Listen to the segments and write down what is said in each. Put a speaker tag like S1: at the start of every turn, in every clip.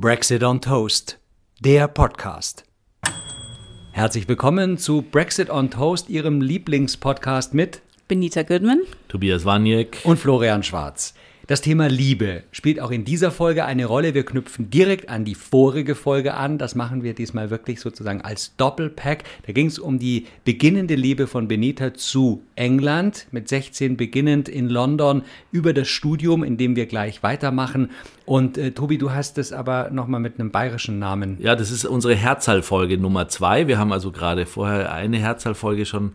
S1: Brexit on Toast, der Podcast. Herzlich willkommen zu Brexit on Toast, Ihrem Lieblingspodcast mit
S2: Benita Goodman,
S3: Tobias Waniek
S1: und Florian Schwarz. Das Thema Liebe spielt auch in dieser Folge eine Rolle. Wir knüpfen direkt an die vorige Folge an. Das machen wir diesmal wirklich sozusagen als Doppelpack. Da ging es um die beginnende Liebe von Benita zu England, mit 16 beginnend in London, über das Studium, in dem wir gleich weitermachen. Und äh, Tobi, du hast es aber nochmal mit einem bayerischen Namen.
S3: Ja, das ist unsere Herzallfolge Nummer zwei. Wir haben also gerade vorher eine Herzallfolge schon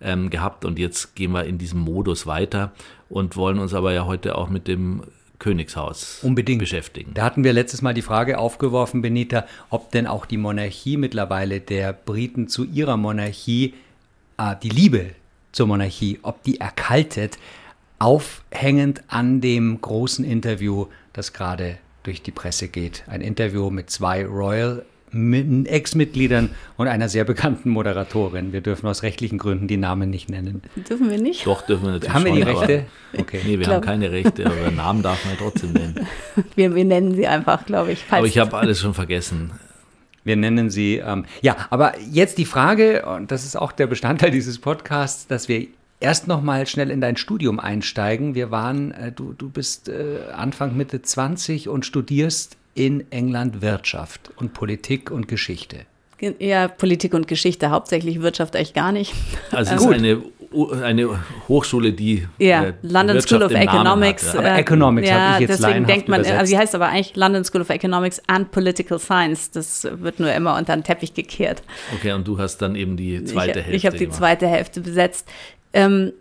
S3: ähm, gehabt und jetzt gehen wir in diesem Modus weiter und wollen uns aber ja heute auch mit dem Königshaus
S1: Unbedingt.
S3: beschäftigen.
S1: Da hatten wir letztes Mal die Frage aufgeworfen, Benita, ob denn auch die Monarchie mittlerweile der Briten zu ihrer Monarchie, äh, die Liebe zur Monarchie, ob die erkaltet, aufhängend an dem großen Interview, das gerade durch die Presse geht. Ein Interview mit zwei Royal Ex-Mitgliedern und einer sehr bekannten Moderatorin. Wir dürfen aus rechtlichen Gründen die Namen nicht nennen.
S2: Dürfen wir nicht?
S3: Doch, dürfen wir natürlich
S1: Haben wir die Rechte?
S3: Okay. Nee, wir
S2: Glaub-
S3: haben keine Rechte, aber Namen darf man ja trotzdem nennen.
S2: Wir, wir nennen sie einfach, glaube ich.
S3: Aber ich habe alles schon vergessen.
S1: Wir nennen sie. Ähm, ja, aber jetzt die Frage, und das ist auch der Bestandteil dieses Podcasts, dass wir erst noch mal schnell in dein Studium einsteigen. Wir waren, äh, du, du bist äh, Anfang Mitte 20 und studierst in England Wirtschaft und Politik und Geschichte.
S2: Ja, Politik und Geschichte, hauptsächlich Wirtschaft eigentlich gar nicht.
S3: Also es ist eine, eine Hochschule, die
S2: Ja,
S3: äh,
S2: London
S3: Wirtschaft
S2: School of Economics.
S3: Hat, ja.
S1: Aber
S2: äh,
S1: Economics
S2: ja,
S1: habe ich jetzt
S2: deswegen denkt man,
S1: übersetzt.
S2: also sie heißt aber eigentlich London School of Economics and Political Science. Das wird nur immer unter den Teppich gekehrt.
S3: Okay, und du hast dann eben die zweite
S2: ich,
S3: Hälfte
S2: Ich habe die
S3: gemacht.
S2: zweite Hälfte besetzt. Ähm,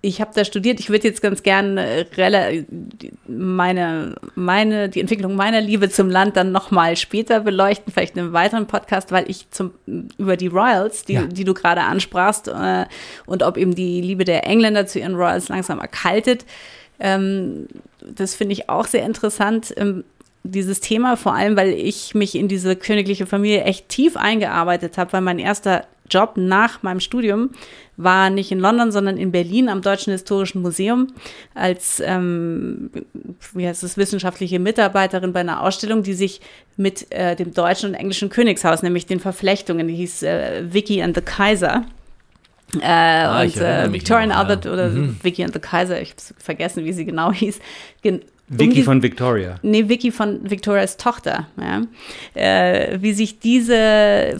S2: ich habe da studiert. Ich würde jetzt ganz gern äh, meine, meine, die Entwicklung meiner Liebe zum Land dann nochmal später beleuchten, vielleicht in einem weiteren Podcast, weil ich zum, über die Royals, die,
S1: Ja.
S2: die du gerade ansprachst, äh, und ob eben die Liebe der Engländer zu ihren Royals langsam erkaltet, ähm, das finde ich auch sehr interessant. Ähm, dieses Thema, vor allem, weil ich mich in diese königliche Familie echt tief eingearbeitet habe, weil mein erster Job nach meinem Studium war nicht in London, sondern in Berlin am Deutschen Historischen Museum als, ähm, wie heißt es, wissenschaftliche Mitarbeiterin bei einer Ausstellung, die sich mit äh, dem deutschen und englischen Königshaus, nämlich den Verflechtungen, die hieß äh, Vicky and the Kaiser. Äh,
S3: Ah,
S2: und äh, Victorian
S3: noch, ja.
S2: Albert oder
S3: Mhm.
S2: Vicky and the Kaiser, ich habe vergessen, wie sie genau hieß. Gen
S1: Vicky
S2: die-
S1: von Victoria.
S2: Nee, Vicky von Victorias Tochter, ja. Äh, wie sich diese,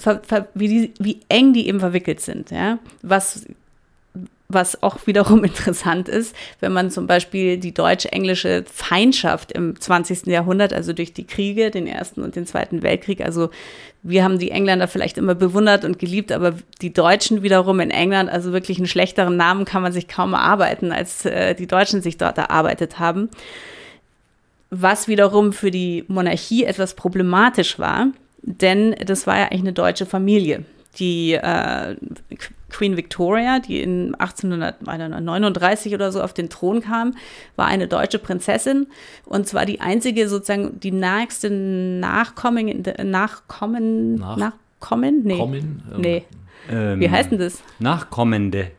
S2: wie, die, wie eng die eben verwickelt sind, ja. Was, was auch wiederum interessant ist, wenn man zum Beispiel die deutsch-englische Feindschaft im 20. Jahrhundert, also durch die Kriege, den Ersten und den Zweiten Weltkrieg, also wir haben die Engländer vielleicht immer bewundert und geliebt, aber die Deutschen wiederum in England, also wirklich einen schlechteren Namen kann man sich kaum erarbeiten, als äh, die Deutschen sich dort erarbeitet haben was wiederum für die Monarchie etwas problematisch war, denn das war ja eigentlich eine deutsche Familie. Die äh, Queen Victoria, die in 1839 oder so auf den Thron kam, war eine deutsche Prinzessin und zwar die einzige sozusagen die nächste Nachkommen, Nachkommen,
S3: Nach-
S2: Nachkommen? Nee.
S3: Kommen, ähm,
S2: Nee.
S1: Ähm,
S2: Wie heißt denn das?
S1: Nachkommende.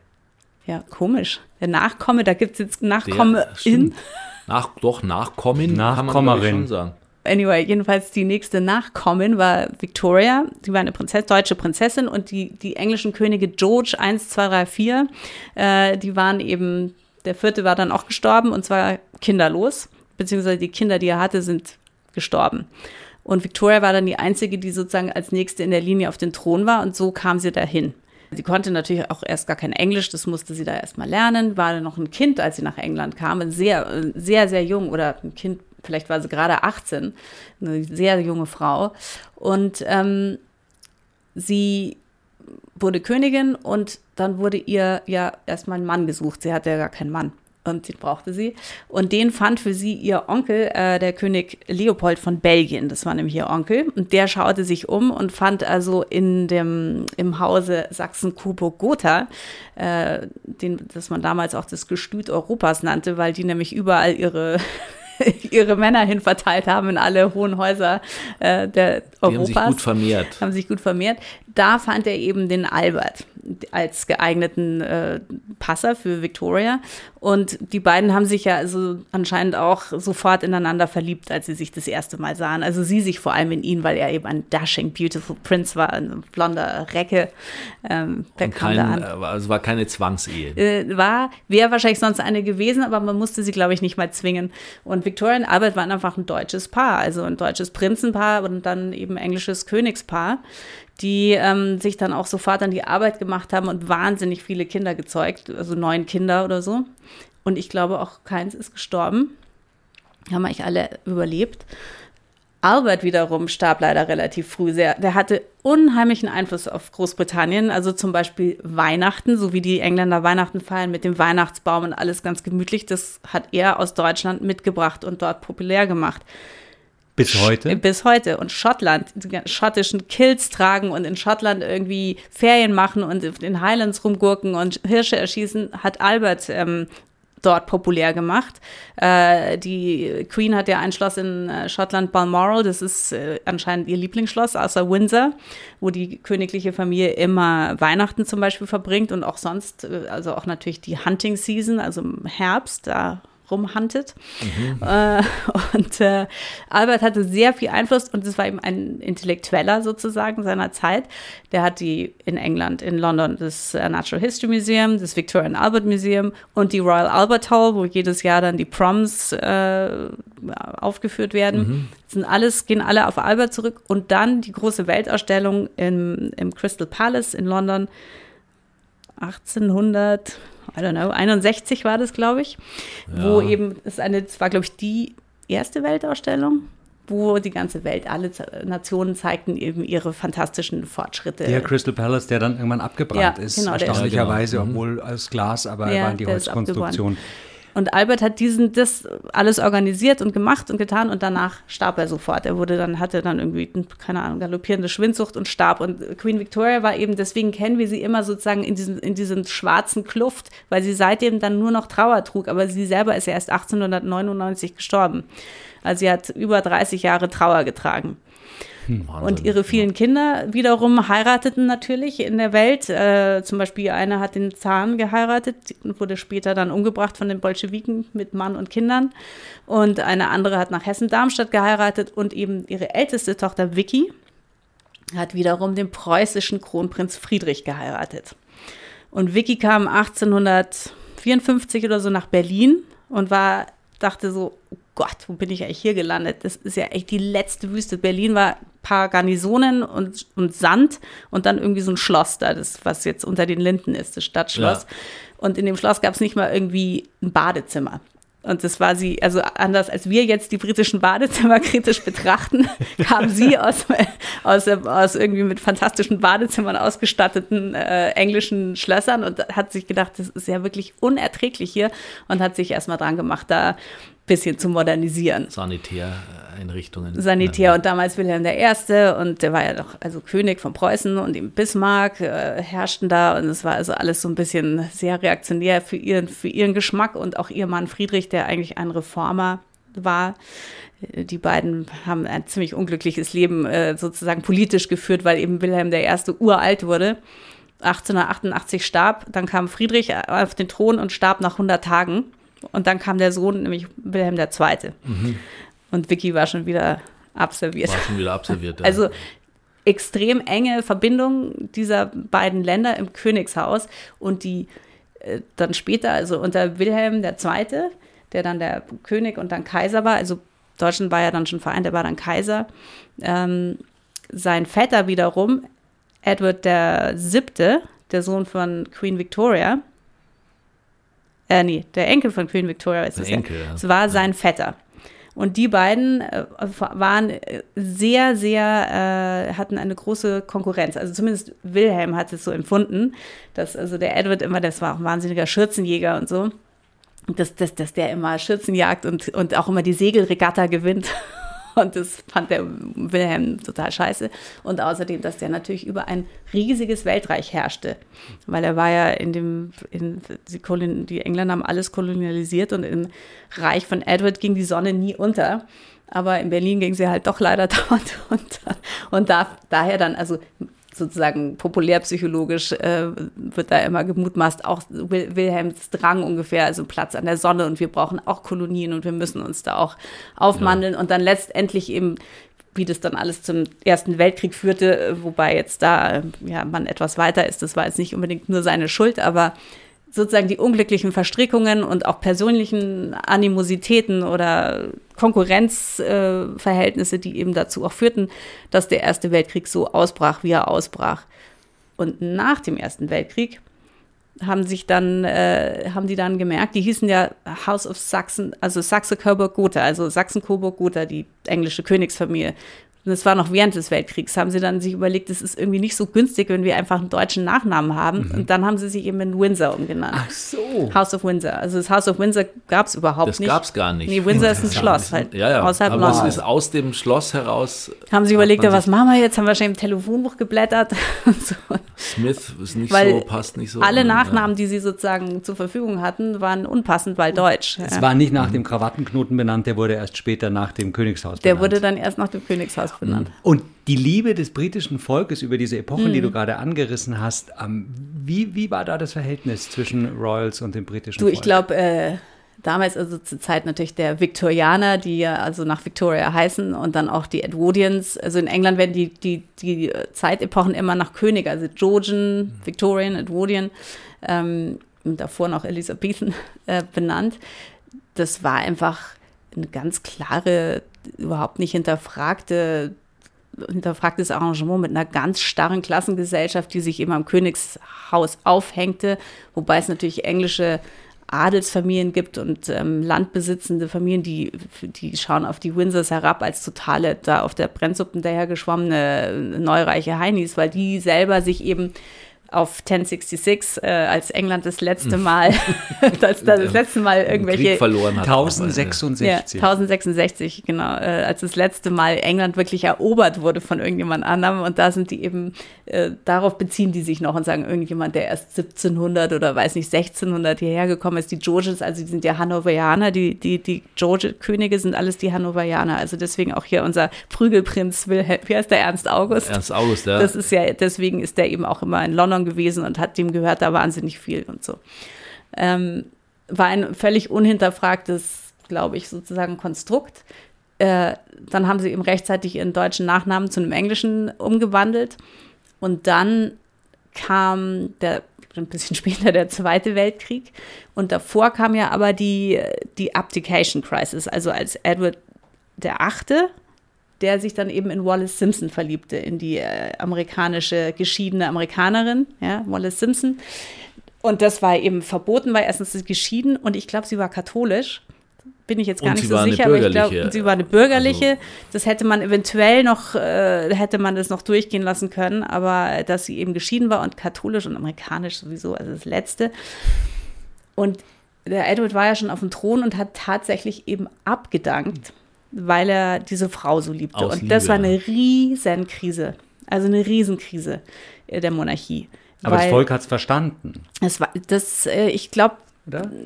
S2: Ja, komisch. Der Nachkomme, da gibt es jetzt Nachkomme
S3: Der,
S2: in.
S3: Nach, doch, Nachkommen kann man
S1: Nachkommerin.
S3: schon sagen.
S2: Anyway, jedenfalls die nächste Nachkommin war Victoria. Die war eine Prinzess, deutsche Prinzessin und die, die englischen Könige George 1, 2, 3, 4, äh, die waren eben, der vierte war dann auch gestorben und zwar kinderlos, beziehungsweise die Kinder, die er hatte, sind gestorben. Und Victoria war dann die einzige, die sozusagen als nächste in der Linie auf den Thron war und so kam sie dahin. Sie konnte natürlich auch erst gar kein Englisch, das musste sie da erstmal lernen, war dann noch ein Kind, als sie nach England kam, sehr, sehr, sehr jung oder ein Kind, vielleicht war sie gerade 18, eine sehr junge Frau. Und ähm, sie wurde Königin und dann wurde ihr ja erstmal ein Mann gesucht. Sie hatte ja gar keinen Mann. Und den brauchte sie. Und den fand für sie ihr Onkel, äh, der König Leopold von Belgien. Das war nämlich ihr Onkel. Und der schaute sich um und fand also in dem, im Hause Sachsen-Coburg-Gotha, äh, den, das man damals auch das Gestüt Europas nannte, weil die nämlich überall ihre ihre Männer hin verteilt haben in alle hohen Häuser äh, der
S3: Die
S2: Europas
S3: haben sich gut vermehrt.
S2: haben sich gut vermehrt. Da fand er eben den Albert als geeigneten äh, Passer für Victoria. Und die beiden haben sich ja also anscheinend auch sofort ineinander verliebt, als sie sich das erste Mal sahen. Also sie sich vor allem in ihn, weil er eben ein dashing, beautiful Prince war, ein blonder Recke.
S3: Ähm, Und kein, äh, also war keine Zwangsehe.
S2: Äh, war, wäre wahrscheinlich sonst eine gewesen, aber man musste sie, glaube ich, nicht mal zwingen. Und Victoria und Albert waren einfach ein deutsches Paar, also ein deutsches Prinzenpaar und dann eben englisches Königspaar die ähm, sich dann auch sofort an die Arbeit gemacht haben und wahnsinnig viele Kinder gezeugt, also neun Kinder oder so. Und ich glaube auch keins ist gestorben. Haben eigentlich alle überlebt. Albert wiederum starb leider relativ früh sehr. Der hatte unheimlichen Einfluss auf Großbritannien. Also zum Beispiel Weihnachten, so wie die Engländer Weihnachten feiern mit dem Weihnachtsbaum und alles ganz gemütlich. Das hat er aus Deutschland mitgebracht und dort populär gemacht.
S1: Bis heute?
S2: Bis heute. Und Schottland, die schottischen Kills tragen und in Schottland irgendwie Ferien machen und in Highlands rumgurken und Hirsche erschießen, hat Albert ähm, dort populär gemacht. Äh, die Queen hat ja ein Schloss in äh, Schottland, Balmoral, das ist äh, anscheinend ihr Lieblingsschloss, außer Windsor, wo die königliche Familie immer Weihnachten zum Beispiel verbringt und auch sonst, äh, also auch natürlich die Hunting Season, also im Herbst, da rumhantet. Mhm. Äh, und äh, Albert hatte sehr viel Einfluss und es war eben ein Intellektueller sozusagen seiner Zeit. Der hat die in England, in London, das äh, Natural History Museum, das Victorian Albert Museum und die Royal Albert Hall, wo jedes Jahr dann die Proms äh, aufgeführt werden. Mhm. sind alles, gehen alle auf Albert zurück und dann die große Weltausstellung im, im Crystal Palace in London 1800 I don't know, 61 war das, glaube ich, ja. wo eben, es eine, das war, glaube ich, die erste Weltausstellung, wo die ganze Welt, alle Nationen zeigten eben ihre fantastischen Fortschritte.
S1: Der Crystal Palace, der dann irgendwann abgebrannt ja, ist, genau, erstaunlicherweise, genau. obwohl aus Glas, aber ja, war die Holzkonstruktion.
S2: Und Albert hat diesen, das alles organisiert und gemacht und getan und danach starb er sofort. Er wurde dann, hatte dann irgendwie, keine Ahnung, galoppierende Schwindsucht und starb. Und Queen Victoria war eben, deswegen kennen wir sie immer sozusagen in diesen, in diesen schwarzen Kluft, weil sie seitdem dann nur noch Trauer trug. Aber sie selber ist ja erst 1899 gestorben. Also sie hat über 30 Jahre Trauer getragen. Hm, Wahnsinn, und ihre vielen ja. Kinder wiederum heirateten natürlich in der Welt. Äh, zum Beispiel eine hat den Zahn geheiratet und wurde später dann umgebracht von den Bolschewiken mit Mann und Kindern. Und eine andere hat nach Hessen-Darmstadt geheiratet und eben ihre älteste Tochter Vicky hat wiederum den preußischen Kronprinz Friedrich geheiratet. Und Vicky kam 1854 oder so nach Berlin und war, dachte so, Gott, wo bin ich eigentlich hier gelandet? Das ist ja echt die letzte Wüste. Berlin war ein paar Garnisonen und, und Sand und dann irgendwie so ein Schloss da, das, was jetzt unter den Linden ist, das Stadtschloss. Ja. Und in dem Schloss gab es nicht mal irgendwie ein Badezimmer. Und das war sie, also anders als wir jetzt die britischen Badezimmer kritisch betrachten, kam sie aus, aus, aus irgendwie mit fantastischen Badezimmern ausgestatteten äh, englischen Schlössern und hat sich gedacht, das ist ja wirklich unerträglich hier und hat sich erstmal dran gemacht, da bisschen zu modernisieren.
S3: Sanitäreinrichtungen.
S2: Sanitär und damals Wilhelm I. und der war ja doch also König von Preußen und im Bismarck äh, herrschten da und es war also alles so ein bisschen sehr reaktionär für ihren, für ihren Geschmack und auch ihr Mann Friedrich, der eigentlich ein Reformer war. Die beiden haben ein ziemlich unglückliches Leben äh, sozusagen politisch geführt, weil eben Wilhelm I. uralt wurde. 1888 starb, dann kam Friedrich auf den Thron und starb nach 100 Tagen. Und dann kam der Sohn, nämlich Wilhelm II. Mhm. Und Vicky war schon wieder absolviert.
S3: War schon wieder absolviert,
S2: ja. Also extrem enge Verbindung dieser beiden Länder im Königshaus und die äh, dann später, also unter Wilhelm II., der dann der König und dann Kaiser war, also Deutschland war ja dann schon vereint, er war dann Kaiser. Ähm, sein Vetter wiederum, Edward VII., der Sohn von Queen Victoria, äh, nee, der Enkel von Queen Victoria ist der es Enkel, ja. Es war sein Vetter. Und die beiden äh, waren sehr, sehr, äh, hatten eine große Konkurrenz. Also zumindest Wilhelm hat es so empfunden, dass also der Edward immer, das war auch ein wahnsinniger Schürzenjäger und so, dass, dass, dass der immer Schürzen jagt und, und auch immer die Segelregatta gewinnt. Und das fand der Wilhelm total scheiße. Und außerdem, dass der natürlich über ein riesiges Weltreich herrschte. Weil er war ja in dem, in, die, die Engländer haben alles kolonialisiert und im Reich von Edward ging die Sonne nie unter. Aber in Berlin ging sie halt doch leider dauernd unter. Und da, daher dann, also sozusagen populärpsychologisch äh, wird da immer gemutmaßt, auch Wil Wilhelms Drang ungefähr, also Platz an der Sonne und wir brauchen auch Kolonien und wir müssen uns da auch aufmandeln ja. und dann letztendlich eben wie das dann alles zum Ersten Weltkrieg führte, wobei jetzt da ja man etwas weiter ist, das war jetzt nicht unbedingt nur seine Schuld, aber sozusagen die unglücklichen Verstrickungen und auch persönlichen Animositäten oder Konkurrenzverhältnisse, äh, die eben dazu auch führten, dass der Erste Weltkrieg so ausbrach, wie er ausbrach. Und nach dem Ersten Weltkrieg haben sich dann, äh, haben die dann gemerkt, die hießen ja House of Sachsen, also Saxe-Coburg-Gotha, also Sachsen-Coburg-Gotha, die englische Königsfamilie. Und das war noch während des Weltkriegs, haben sie dann sich überlegt, es ist irgendwie nicht so günstig, wenn wir einfach einen deutschen Nachnamen haben. Mhm. Und dann haben sie sich eben in Windsor umgenannt.
S1: Ach so.
S2: House of Windsor. Also das House of Windsor gab es überhaupt
S3: das
S2: nicht.
S3: Das gab es gar nicht.
S2: Nee, Windsor ist ein Schloss halt.
S3: Ja, ja. Außerhalb Aber London. es ist aus dem Schloss heraus.
S2: Haben sie überlegt, ja, was machen wir jetzt? Haben wir schon im Telefonbuch geblättert.
S3: so. Smith ist nicht weil so, passt nicht so.
S2: Alle Nachnamen, ja. die sie sozusagen zur Verfügung hatten, waren unpassend, weil deutsch.
S1: Es ja. war nicht nach dem Krawattenknoten benannt, der wurde erst später nach dem Königshaus
S2: benannt. Der wurde dann erst nach dem Königshaus benannt.
S1: Und die Liebe des britischen Volkes über diese Epochen, mhm. die du gerade angerissen hast, ähm, wie, wie war da das Verhältnis zwischen Royals und dem britischen
S2: du,
S1: Volk?
S2: Du, ich glaube, äh, damals, also zur Zeit natürlich der Viktorianer, die ja also nach Victoria heißen und dann auch die Edwardians. Also in England werden die, die, die Zeitepochen immer nach König, also Georgian. Victorian, Edwardian, ähm, davor noch Elizabethan äh, benannt. Das war einfach eine ganz klare, überhaupt nicht hinterfragte hinterfragtes Arrangement mit einer ganz starren Klassengesellschaft, die sich eben am Königshaus aufhängte, wobei es natürlich englische Adelsfamilien gibt und ähm, landbesitzende Familien, die, die schauen auf die Windsors herab als totale, da auf der Brennsuppen dahergeschwommene neureiche Heinis, weil die selber sich eben auf 1066, äh, als England das letzte hm. Mal, das, das letzte Mal irgendwelche
S3: Krieg verloren hat.
S1: 1066.
S2: Ja, 1066, genau, äh, als das letzte Mal England wirklich erobert wurde von irgendjemand anderem und da sind die eben, äh, darauf beziehen die sich noch und sagen, irgendjemand, der erst 1700 oder weiß nicht, 1600 hierher gekommen ist, die Georges, also die sind ja Hannoverianer, die, die, die George-Könige sind alles die Hannoverianer, also deswegen auch hier unser Prügelprinz Wilhelm, wie heißt der, Ernst August?
S3: Ernst August, ja.
S2: Das ist ja, deswegen ist der eben auch immer in London London gewesen und hat dem gehört da wahnsinnig viel und so. Ähm, war ein völlig unhinterfragtes, glaube ich, sozusagen Konstrukt. Äh, dann haben sie eben rechtzeitig ihren deutschen Nachnamen zu einem englischen umgewandelt. Und dann kam der ein bisschen später der Zweite Weltkrieg. Und davor kam ja aber die, die Abdication Crisis, also als Edward der Achte der sich dann eben in Wallace Simpson verliebte, in die äh, amerikanische geschiedene Amerikanerin, ja, Wallace Simpson. Und das war eben verboten, weil erstens sie geschieden und ich glaube, sie war katholisch. Bin ich jetzt gar und nicht so sicher, aber ich glaube, sie war eine bürgerliche. Also, das hätte man eventuell noch, äh, hätte man das noch durchgehen lassen können, aber dass sie eben geschieden war und katholisch und amerikanisch sowieso, also das Letzte. Und der Edward war ja schon auf dem Thron und hat tatsächlich eben abgedankt weil er diese Frau so liebte. Aus und Liebe. das war eine Riesenkrise. Also eine Riesenkrise der Monarchie.
S1: Aber das Volk hat es verstanden.
S2: Das war, das, äh, ich glaube,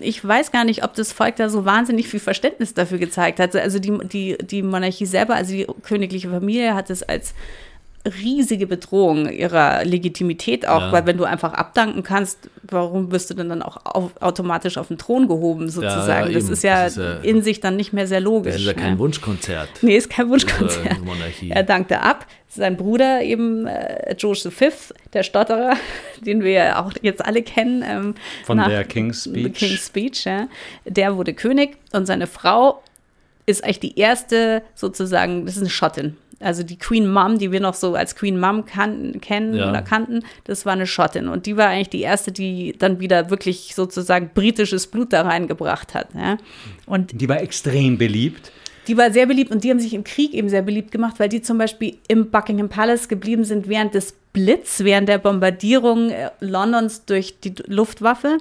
S2: ich weiß gar nicht, ob das Volk da so wahnsinnig viel Verständnis dafür gezeigt hat. Also die, die, die Monarchie selber, also die königliche Familie hat es als riesige Bedrohung ihrer Legitimität auch, ja. weil wenn du einfach abdanken kannst, warum wirst du denn dann auch auf, automatisch auf den Thron gehoben sozusagen? Ja, ja, das, ist ja das, ist ja in sich dann nicht mehr sehr logisch. Das
S3: ist ja kein Wunschkonzert.
S2: Nee, ist kein Wunschkonzert. Er dankte ab. Sein Bruder eben äh, George V, der Stotterer, den wir ja auch jetzt alle kennen. Ähm,
S1: Von der King's Speech.
S2: King's Speech, ja. Der wurde König und seine Frau ist eigentlich die erste sozusagen, das ist eine Schottin, also die Queen Mom, die wir noch so als Queen Mom kan kennen ja. oder kannten, das war eine Schottin. Und die war eigentlich die erste, die dann wieder wirklich sozusagen britisches Blut da reingebracht hat. Ja?
S1: Und die war extrem beliebt.
S2: Die war sehr beliebt und die haben sich im Krieg eben sehr beliebt gemacht, weil die zum Beispiel im Buckingham Palace geblieben sind während des Blitz, während der Bombardierung äh, Londons durch die Luftwaffe,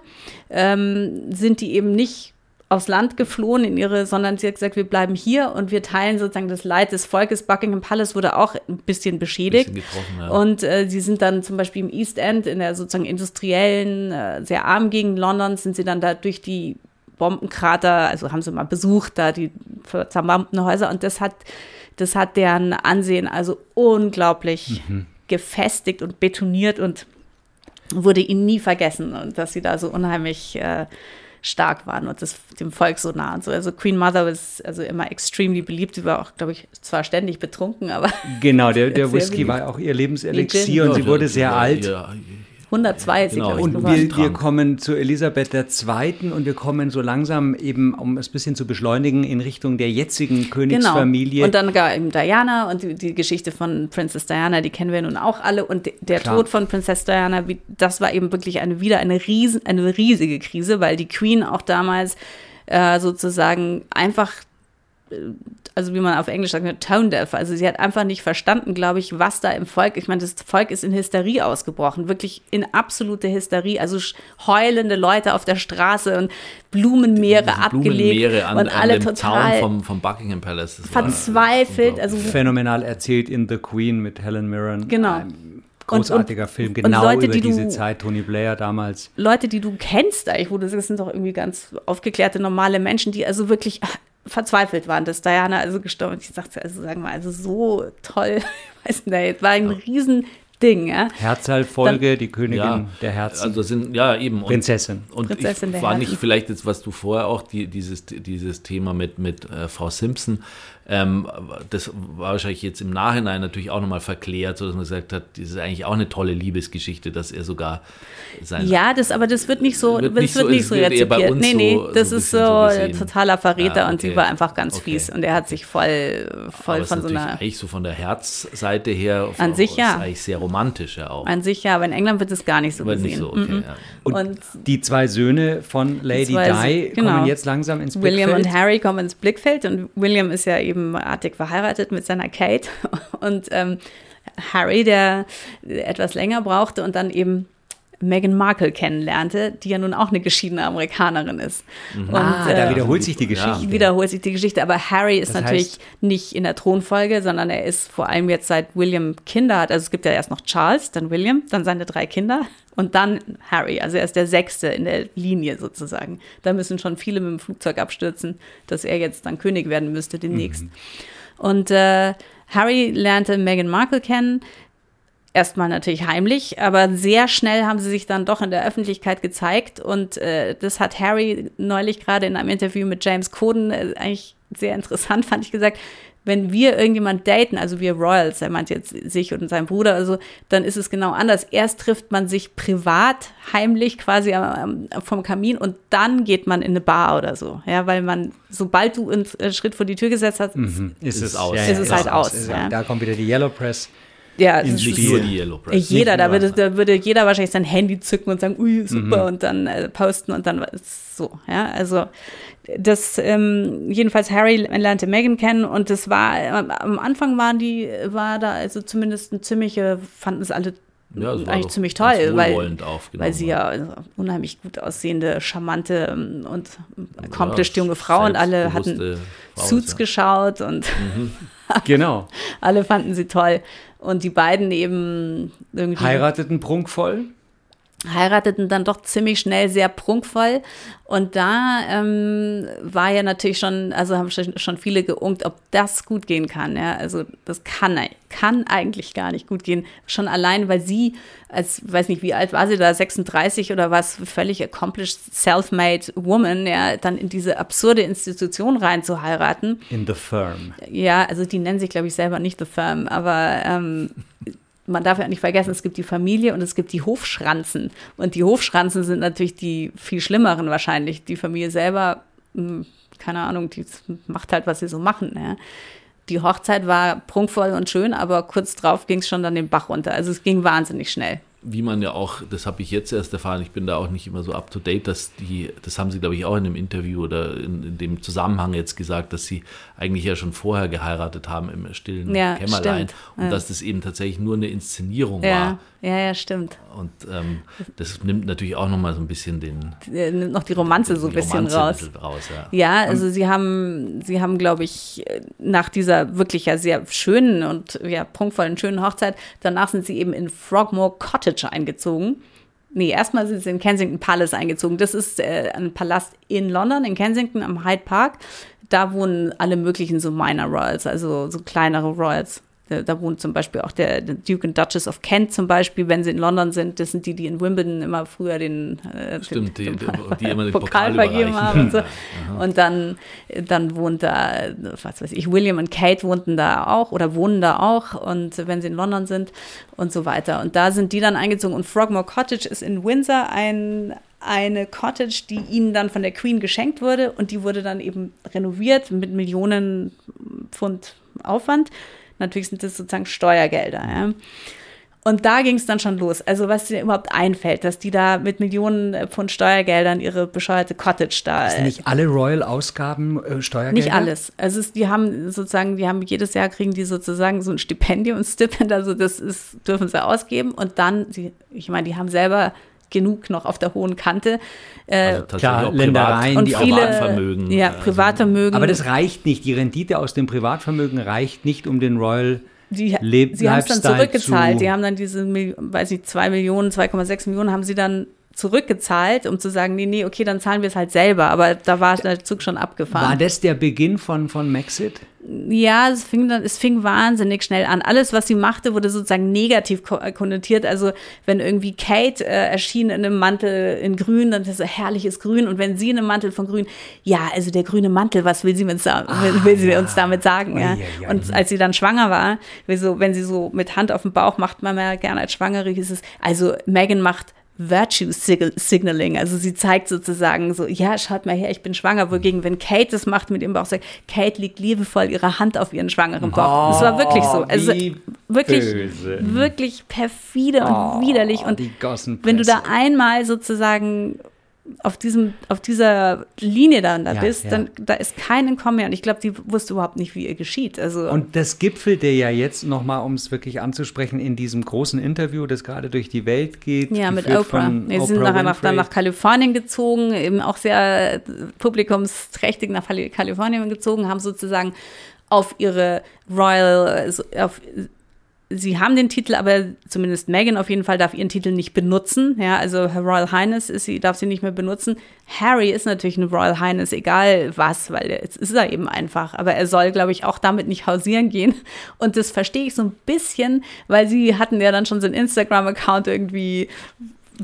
S2: ähm, sind die eben nicht aufs Land geflohen in ihre, sondern sie hat gesagt, wir bleiben hier und wir teilen sozusagen das Leid des Volkes. Buckingham Palace wurde auch ein bisschen beschädigt. Bisschen ja. Und äh, sie sind dann zum Beispiel im East End, in der sozusagen industriellen, äh, sehr armen Gegend Londons, sind sie dann da durch die Bombenkrater, also haben sie mal besucht, da die zerbombten Häuser und das hat, das hat deren Ansehen also unglaublich mhm. gefestigt und betoniert und wurde ihnen nie vergessen und dass sie da so unheimlich äh, stark waren und das dem Volk so nah und so. Also Queen Mother ist also immer extremely beliebt. Sie war auch, glaube ich, zwar ständig betrunken, aber.
S1: Genau, der, der Whisky war auch ihr Lebenselixier und sie wurde sehr alt.
S2: Ja, 102 ist
S3: genau.
S2: sie,
S1: Und wir, wir kommen zu Elisabeth II. und wir kommen so langsam eben, um es ein bisschen zu beschleunigen, in Richtung der jetzigen Königsfamilie.
S2: Genau. Und dann gar eben Diana und die, die, Geschichte von Princess Diana, die kennen wir nun auch alle. Und der
S1: Klar.
S2: Tod von Princess Diana, wie, das war eben wirklich eine, wieder eine, riesen, eine riesige Krise, weil die Queen auch damals äh, sozusagen einfach also wie man auf Englisch sagt, tone deaf. Also sie hat einfach nicht verstanden, glaube ich, was da im Volk, ich meine, das Volk ist in Hysterie ausgebrochen, wirklich in absolute Hysterie, also heulende Leute auf der Straße und Blumenmeere
S3: Diese
S2: abgelegt
S3: Blumenmeere an,
S2: und
S3: an
S2: alle
S3: dem
S2: total
S3: Zaun vom, vom Buckingham Palace. Das war
S2: verzweifelt, also
S1: Phänomenal erzählt in The Queen mit Helen Mirren.
S2: Genau.
S1: Ein großartiger
S2: Und- und-
S1: Film,
S2: und
S1: genau
S2: Leute,
S1: über
S2: die du-
S1: diese Zeit. Tony Blair damals.
S2: Leute, die du kennst eigentlich, wo du sagst, das sind doch irgendwie ganz aufgeklärte, normale Menschen, die also wirklich verzweifelt waren, dass Diana also gestorben ist. Ich sagte, also sagen wir, also so toll, weiß nicht, war ein Riesending, ja.
S1: Herzalfolge, die Königin
S3: ja,
S1: der Herzen.
S3: Also sind, ja, eben. Und,
S1: Prinzessin.
S3: Und
S2: Prinzessin
S3: ich
S2: der
S3: war
S2: Herzen.
S3: nicht vielleicht jetzt, was du vorher auch, die, dieses, dieses Thema mit, mit äh, Frau Simpson, ähm, das war wahrscheinlich jetzt im Nachhinein natürlich auch nochmal verklärt, so dass man gesagt hat, das ist eigentlich auch eine tolle Liebesgeschichte, dass er sogar sein
S2: Ja, das, aber das wird nicht so,
S3: Wird
S2: das
S3: nicht
S2: wird
S3: so-
S2: nicht so rezipiert. Nee,
S3: so-
S2: nee,
S3: so
S2: das
S3: ein
S2: ist so
S3: so
S2: ein totaler Verräter
S3: Ja,
S2: und sie
S3: okay.
S2: war einfach ganz
S3: Okay.
S2: fies und er hat sich voll, voll
S3: aber
S2: von
S3: ist
S2: so einer,
S3: eigentlich so von der Herzseite her
S2: An sich
S3: ist
S2: ja.
S3: eigentlich sehr romantisch ja auch.
S2: an sich ja, aber in England wird es gar nicht so
S3: aber
S2: gesehen.
S3: nicht so, okay.
S2: Mhm.
S3: Ja.
S1: Und,
S2: Und
S1: die zwei Söhne von Lady Di
S2: genau.
S1: kommen jetzt langsam ins
S2: William
S1: Blickfeld.
S2: und Harry kommen ins Blickfeld und William ist ja eben artig verheiratet mit seiner Kate und ähm, Harry, der etwas länger brauchte und dann eben Meghan Markle kennenlernte, die ja nun auch eine geschiedene Amerikanerin ist. Und,
S1: ah, da
S2: äh,
S1: wiederholt sich die. Geschichte.
S2: wiederholt sich die Geschichte, aber Harry ist
S1: Das
S2: natürlich
S1: heißt-
S2: nicht in der Thronfolge, sondern er ist vor allem jetzt seit William Kinder hat. Also es gibt ja erst noch Charles, dann William, dann seine drei Kinder und dann Harry. Also er ist der Sechste in der Linie sozusagen. Da müssen schon viele mit dem Flugzeug abstürzen, dass er jetzt dann König werden müsste demnächst. Und äh, Harry lernte Meghan Markle kennen. Erstmal natürlich heimlich, aber sehr schnell haben sie sich dann doch in der Öffentlichkeit gezeigt. Und äh, das hat Harry neulich gerade in einem Interview mit James Coden äh, eigentlich sehr interessant, fand ich gesagt. Wenn wir irgendjemand daten, also wir Royals, er meint jetzt sich und sein Bruder, also, dann ist es genau anders. Erst trifft man sich privat, heimlich quasi am, am, vom Kamin und dann geht man in eine Bar oder so. Ja, weil man, sobald du einen Schritt vor die Tür gesetzt hast,
S1: Mhm. Ist,
S3: Ist
S1: es
S3: aus.
S1: Ja,
S3: Ist
S1: ja,
S2: es halt aus,
S1: Ist-
S2: ja.
S1: Da kommt wieder die Yellow Press.
S2: Ja,
S1: ins
S2: es
S3: Nicht
S2: ist-
S3: nur die Yellow Press.
S2: Jeder, da würde, da würde jeder wahrscheinlich sein Handy zücken und sagen, ui,
S1: Mhm.
S2: super, und dann äh, posten und dann so, ja, also das, ähm, jedenfalls Harry lernte Meghan kennen und das war, äh, am Anfang waren die, war da also zumindest ein ziemliche, fanden es alle
S3: Ja,
S2: eigentlich ziemlich toll, weil, weil sie ja also unheimlich gut aussehende, charmante ähm, und accomplished
S3: Ja,
S2: junge Frauen, alle hatten
S3: Frauen,
S2: Suits
S3: ja.
S2: geschaut und
S1: Genau.
S2: alle fanden sie toll. Und die beiden eben irgendwie
S1: Heirateten prunkvoll.
S2: Heirateten dann doch ziemlich schnell sehr prunkvoll. Und da ähm, war ja natürlich schon, also haben schon viele geungt, ob das gut gehen kann. Ja? Also das kann, kann eigentlich gar nicht gut gehen. Schon allein, weil sie, als, weiß nicht, wie alt war sie da, 36 oder was, völlig accomplished, self-made woman, ja, dann in diese absurde Institution rein zu heiraten.
S1: In the firm.
S2: Ja, also die nennen sich, glaube ich, selber nicht The Firm, aber ähm, man darf ja nicht vergessen, es gibt die Familie und es gibt die Hofschranzen. Und die Hofschranzen sind natürlich die viel schlimmeren wahrscheinlich. Die Familie selber, mh, keine Ahnung, die macht halt, was sie so machen. Ja. Die Hochzeit war prunkvoll und schön, aber kurz drauf ging es schon dann den Bach runter. Also es ging wahnsinnig schnell.
S3: Wie man ja auch, das habe ich jetzt erst erfahren, ich bin da auch nicht immer so up to date, dass die, das haben sie glaube ich auch in dem Interview oder in, in dem Zusammenhang jetzt gesagt, dass sie eigentlich ja schon vorher geheiratet haben im stillen
S2: Ja,
S3: Kämmerlein
S2: stimmt.
S3: und
S2: Ja.
S3: dass das eben tatsächlich nur eine Inszenierung
S2: Ja, ja, ja, stimmt.
S3: war. Und ähm, das nimmt natürlich auch nochmal so ein bisschen den
S2: Äh, Nimmt noch die Romanze so ein bisschen raus.
S3: raus ja.
S2: Ja, also sie haben, sie haben, glaube ich, nach dieser wirklich ja sehr schönen und ja prunkvollen schönen Hochzeit, danach sind sie eben in Frogmore Cottage eingezogen. Nee, erstmal sind sie in Kensington Palace eingezogen. Das ist äh, ein Palast in London, in Kensington am Hyde Park. Da wohnen alle möglichen so Minor Royals, also so kleinere Royals. Da, da wohnt zum Beispiel auch der, der, Duke and Duchess of Kent zum Beispiel, wenn sie in London sind. Das sind die, die in Wimbledon immer früher den,
S3: äh, Stimmt, den, die, den, die immer den
S2: Pokal, Pokal vergeben haben. Und, so. und dann, dann wohnt da, was weiß ich, William und Kate wohnten da auch oder wohnen da auch und wenn sie in London sind und so weiter. Und da sind die dann eingezogen. Und Frogmore Cottage ist in Windsor ein, eine Cottage, die ihnen dann von der Queen geschenkt wurde und die wurde dann eben renoviert mit Millionen Pfund Aufwand. Natürlich sind das sozusagen Steuergelder. Ja. Und da ging es dann schon los. Also was dir überhaupt einfällt, dass die da mit Millionen von Steuergeldern ihre bescheuerte Cottage da.
S1: Sind nicht alle Royal-Ausgaben äh, Steuergelder?
S2: Nicht alles. Also es, die haben sozusagen, die haben jedes Jahr kriegen die sozusagen so ein Stipendium, ein Stipend, also das ist, dürfen sie ausgeben. Und dann, sie, ich meine, die haben selber genug noch auf der hohen Kante.
S3: Äh, also Klar, Ländereien,
S2: und viele, Privatvermögen. Ja, also Privatvermögen.
S1: Aber das reicht nicht. Die Rendite aus dem Privatvermögen reicht nicht, um den Royal die,
S2: Leb sie haben es dann zurückgezahlt. Die haben dann diese, weiß ich, 2 Millionen, 2,6 Millionen haben sie dann zurückgezahlt, um zu sagen, nee, nee, okay, dann zahlen wir es halt selber. Aber da war der Zug schon abgefahren.
S1: War das der Beginn von, von Maxit?
S2: Ja, es fing dann, es fing wahnsinnig schnell an. Alles, was sie machte, wurde sozusagen negativ äh, konnotiert. Also wenn irgendwie Kate äh, erschien in einem Mantel in Grün, dann ist es so herrliches Grün. Und wenn sie in einem Mantel von Grün, ja, also der grüne Mantel, was will sie, uns, da, ah, will sie ja. uns damit sagen? Ja? ja, und als sie dann schwanger war, so, wenn sie so mit Hand auf dem Bauch macht, man ja gerne als Schwangere, hieß es, also Megan macht Virtue Signaling. Also sie zeigt sozusagen so, ja, schaut mal her, ich bin schwanger. Wogegen, wenn Kate das macht mit ihrem Bauch, sagt, Kate legt liebevoll ihre Hand auf ihren schwangeren Bauch. Oh, das war wirklich so. Also wirklich, böse. wirklich perfide und oh, widerlich. Und wenn du da einmal sozusagen auf diesem, auf dieser Linie dann da ja, bist, ja. dann da ist kein Entkommen mehr. Und ich glaube, die wusste überhaupt nicht, wie ihr geschieht. Also
S1: und das gipfelte ja jetzt nochmal, um es wirklich anzusprechen, in diesem großen Interview, das gerade durch die Welt geht.
S2: Ja, mit Oprah. Wir sind nachher nach, dann nach Kalifornien gezogen, eben auch sehr publikumsträchtig nach Kalifornien gezogen, haben sozusagen auf ihre Royal, auf sie haben den Titel, aber zumindest Meghan auf jeden Fall darf ihren Titel nicht benutzen. Ja, also Her Royal Highness ist sie, darf sie nicht mehr benutzen. Harry ist natürlich ein Royal Highness, egal was, weil jetzt ist er eben einfach. Aber er soll, glaube ich, auch damit nicht hausieren gehen. Und das verstehe ich so ein bisschen, weil sie hatten ja dann schon so einen Instagram-Account irgendwie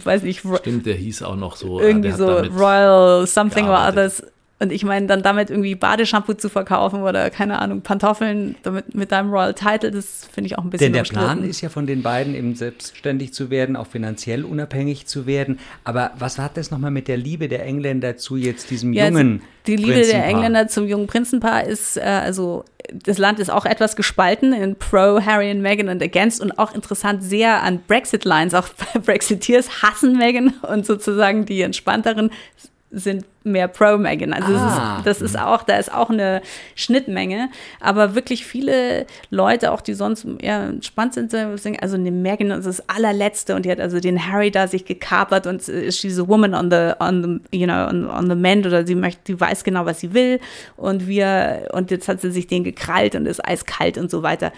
S2: weiß nicht.
S3: Stimmt, der hieß auch noch so.
S2: Irgendwie so Royal Something or Others. Und ich meine, dann damit irgendwie Badeshampoo zu verkaufen oder keine Ahnung, Pantoffeln damit, mit deinem Royal Title, das finde ich auch ein bisschen
S1: Denn der Plan ist ja von den beiden eben selbstständig zu werden, auch finanziell unabhängig zu werden. Aber was hat das nochmal mit der Liebe der Engländer zu jetzt diesem ja, jungen
S2: Die Liebe der Engländer zum jungen Prinzenpaar ist, äh, also das Land ist auch etwas gespalten in pro Harry und Meghan und against und auch interessant sehr an Brexit-Lines. Auch Brexiteers hassen Meghan und sozusagen die entspannteren sind mehr Pro-Megan. Also ah. das, ist, das ist auch, da ist auch eine Schnittmenge. Aber wirklich viele Leute, auch die sonst eher entspannt sind, also eine Megan ist das allerletzte und die hat also den Harry da sich gekapert und ist diese Woman on the, on the, you know, on, on the mend oder sie möchte, die weiß genau, was sie will und wir, und jetzt hat sie sich den gekrallt und ist eiskalt und so weiter.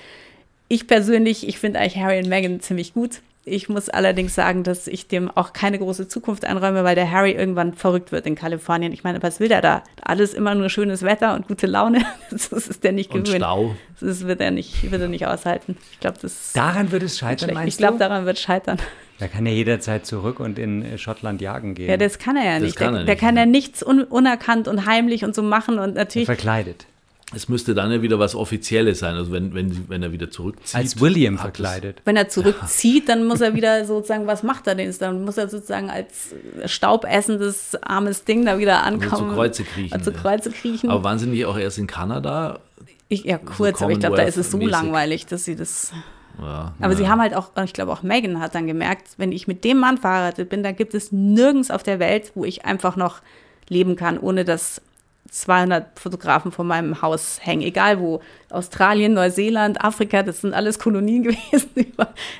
S2: Ich persönlich, ich finde eigentlich Harry und Meghan ziemlich gut. Ich muss allerdings sagen, dass ich dem auch keine große Zukunft einräume, weil der Harry irgendwann verrückt wird in Kalifornien. Ich meine, was will der da? Alles immer nur schönes Wetter und gute Laune. Das ist der nicht gewöhnt. Und
S3: Stau.
S2: Das wird er nicht, wird er nicht aushalten. Ich glaube, das.
S1: Daran wird es scheitern, meinst
S2: Ich glaube, daran wird es scheitern.
S1: Da kann er jederzeit zurück und in Schottland jagen gehen.
S2: Ja, das kann er ja nicht. Kann der, er nicht. der kann ja nichts un unerkannt und heimlich und so machen und natürlich.
S1: Er verkleidet
S3: es müsste dann ja wieder was Offizielles sein, also wenn, wenn, wenn er wieder zurückzieht.
S1: Als William verkleidet.
S2: Wenn er zurückzieht, dann muss er wieder sozusagen, was macht er denn? Dann muss er sozusagen als staubessendes, armes Ding da wieder ankommen. Also
S3: zu Kreuze kriechen.
S2: Also zu Kreuze kriechen.
S3: Aber waren sie nicht auch erst in Kanada?
S2: Ich, ja, kurz, so aber ich glaube, da ist es so langweilig, dass sie das. Ja, aber ja. sie haben halt auch, ich glaube auch Megan hat dann gemerkt, wenn ich mit dem Mann verheiratet bin, dann gibt es nirgends auf der Welt, wo ich einfach noch leben kann, ohne dass 200 Fotografen vor meinem Haus hängen, egal wo. Australien, Neuseeland, Afrika, das sind alles Kolonien gewesen.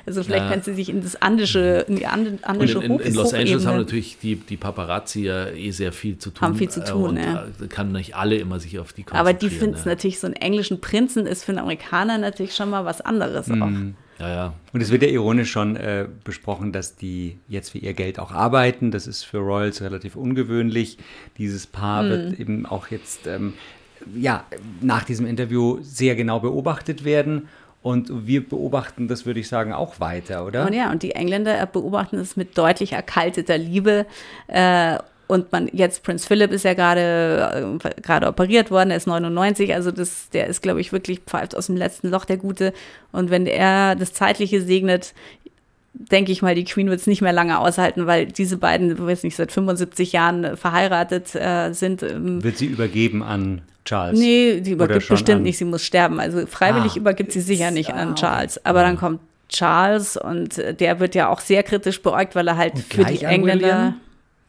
S2: Also vielleicht ja. können sie sich in das andische, in die andische
S3: Und in, in, in Los Angeles haben natürlich die, die Paparazzi ja eh sehr viel zu tun.
S2: Haben viel zu tun, ja.
S3: Kann nicht alle immer sich auf die
S2: konzentrieren. Aber die finden es ja. natürlich, so einen englischen Prinzen ist für einen Amerikaner natürlich schon mal was anderes mhm. auch.
S3: Ja, ja.
S1: Und es wird ja ironisch schon äh, besprochen, dass die jetzt für ihr Geld auch arbeiten. Das ist für Royals relativ ungewöhnlich. Dieses Paar mm. wird eben auch jetzt ähm, ja, nach diesem Interview sehr genau beobachtet werden. Und wir beobachten das, würde ich sagen, auch weiter, oder?
S2: Und ja, und die Engländer beobachten es mit deutlich erkalteter Liebe. Äh, und man jetzt Prince Philip ist ja gerade äh, gerade operiert worden, er ist 99, also das der ist glaube ich wirklich pfeift aus dem letzten Loch der gute und wenn er das zeitliche segnet, denke ich mal, die Queen wird es nicht mehr lange aushalten, weil diese beiden, ich weiß nicht, seit 75 Jahren verheiratet äh, sind. Ähm,
S1: wird sie übergeben an Charles?
S2: Nee, die übergibt bestimmt nicht, sie muss sterben. Also freiwillig ah, übergibt sie sicher nicht an Charles. Aber dann kommt Charles und der wird ja auch sehr kritisch beäugt, weil er halt und für die Engländer. William?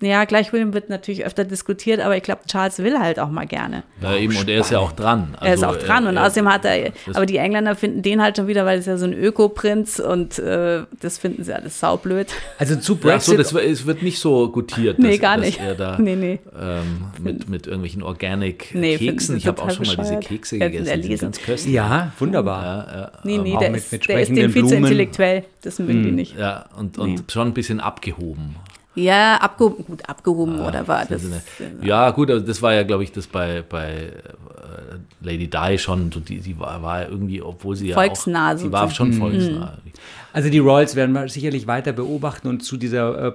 S2: Ja, gleich William wird natürlich öfter diskutiert, aber ich glaube, Charles will halt auch mal gerne.
S3: Ja, eben, und er ist ja auch dran.
S2: Also, er ist auch dran und er, außerdem hat er, aber die Engländer finden den halt schon wieder, weil es ja so ein Öko-Prinz und äh, das finden sie alles saublöd.
S1: Also zu Brexit.
S3: Ja, so, das es wird nicht so gutiert,
S2: dass, nee, gar nicht.
S3: er da
S2: nee, nee.
S3: Ähm, mit, mit irgendwelchen Organic-Keksen, nee, ich habe auch schon mal diese Kekse gegessen, die sind ganz köstlich.
S1: Ja, wunderbar. Ja,
S2: ja. Nee, nee, der, mit, ist, mit der ist dem viel zu intellektuell, das mögen die hm. nicht.
S3: Ja, und, und nee. schon ein bisschen abgehoben.
S2: Ja, abgehoben, gut, abgehoben ah, oder war das?
S3: Ja, gut, also das war ja, glaube ich, das bei, bei äh, Lady Di schon, so die, die war, war irgendwie, obwohl sie
S2: volksnah
S3: ja auch, sie war schon mhm. volksnah.
S1: Also die Royals werden wir sicherlich weiter beobachten und zu dieser äh,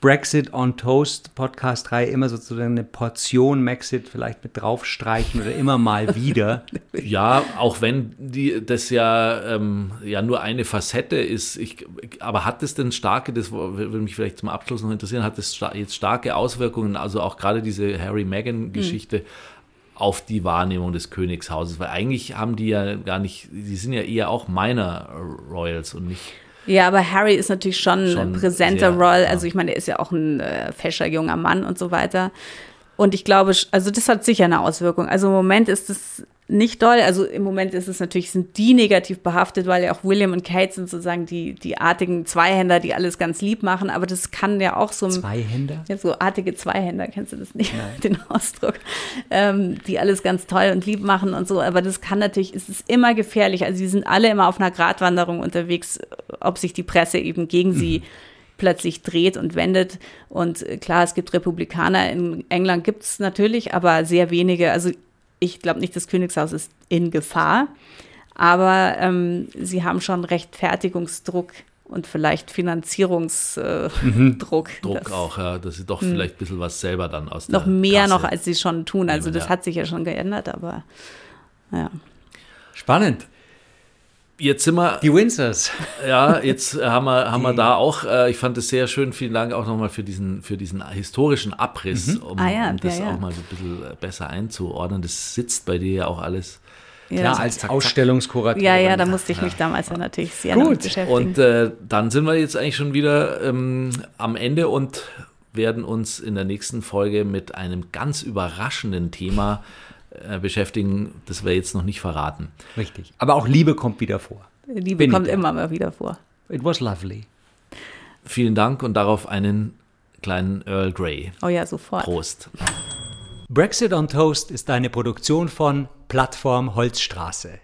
S1: Brexit on Toast Podcast 3 immer sozusagen eine Portion Maxit vielleicht mit draufstreichen oder immer mal wieder.
S3: ja, auch wenn die, das ja, ähm, ja nur eine Facette ist. Ich, aber hat es denn starke, das würde mich vielleicht zum Abschluss noch interessieren, hat es jetzt starke Auswirkungen, also auch gerade diese Harry-Meghan-Geschichte? Mhm auf die Wahrnehmung des Königshauses, weil eigentlich haben die ja gar nicht, die sind ja eher auch meiner Royals und nicht
S2: ja, aber Harry ist natürlich schon, schon ein präsenter Roll. Also ich meine, er ist ja auch ein äh, fescher junger Mann und so weiter. Und ich glaube, also das hat sicher eine Auswirkung. Also im Moment ist es nicht doll. Also im Moment ist es natürlich, sind die negativ behaftet, weil ja auch William und Kate sind sozusagen die, die artigen Zweihänder, die alles ganz lieb machen. Aber das kann ja auch so.
S1: Zweihänder?
S2: Ja, so artige Zweihänder, kennst du das nicht? Nein. Den Ausdruck. Ähm, die alles ganz toll und lieb machen und so. Aber das kann natürlich, es ist immer gefährlich. Also sie sind alle immer auf einer Gratwanderung unterwegs, ob sich die Presse eben gegen mhm. sie plötzlich dreht und wendet. Und äh, klar, es gibt Republikaner, in England gibt es natürlich, aber sehr wenige. Also ich glaube nicht, das Königshaus ist in Gefahr, aber ähm, sie haben schon Rechtfertigungsdruck und vielleicht Finanzierungsdruck. Äh, mhm. Druck,
S3: das, auch, ja, dass sie doch mh. vielleicht ein bisschen was selber dann aus
S2: Noch mehr Kasse noch, als sie schon tun. Also das ja. hat sich ja schon geändert, aber ja.
S1: Spannend.
S3: Jetzt sind wir.
S1: Die Windsors.
S3: Ja, jetzt haben wir, haben wir da auch, äh, ich fand es sehr schön, vielen Dank auch nochmal für diesen, für diesen historischen Abriss, mhm. um, ah, ja, um das ja, ja. auch mal so ein bisschen äh, besser einzuordnen. Das sitzt bei dir ja auch alles.
S1: Ja, Klar, als Ausstellungskurator.
S2: Ja, ja, da musste ich mich damals ja natürlich sehr Gut. beschäftigen.
S3: Und äh, dann sind wir jetzt eigentlich schon wieder ähm, am Ende und werden uns in der nächsten Folge mit einem ganz überraschenden Thema äh, beschäftigen, das wir jetzt noch nicht verraten.
S1: Richtig. Aber auch Liebe kommt wieder vor.
S2: Liebe Bin kommt immer mal wieder vor.
S1: It was lovely.
S3: Vielen Dank und darauf einen kleinen Earl Grey.
S2: Oh ja, sofort.
S3: Prost.
S1: Brexit on Toast ist eine Produktion von Plattform Holzstraße.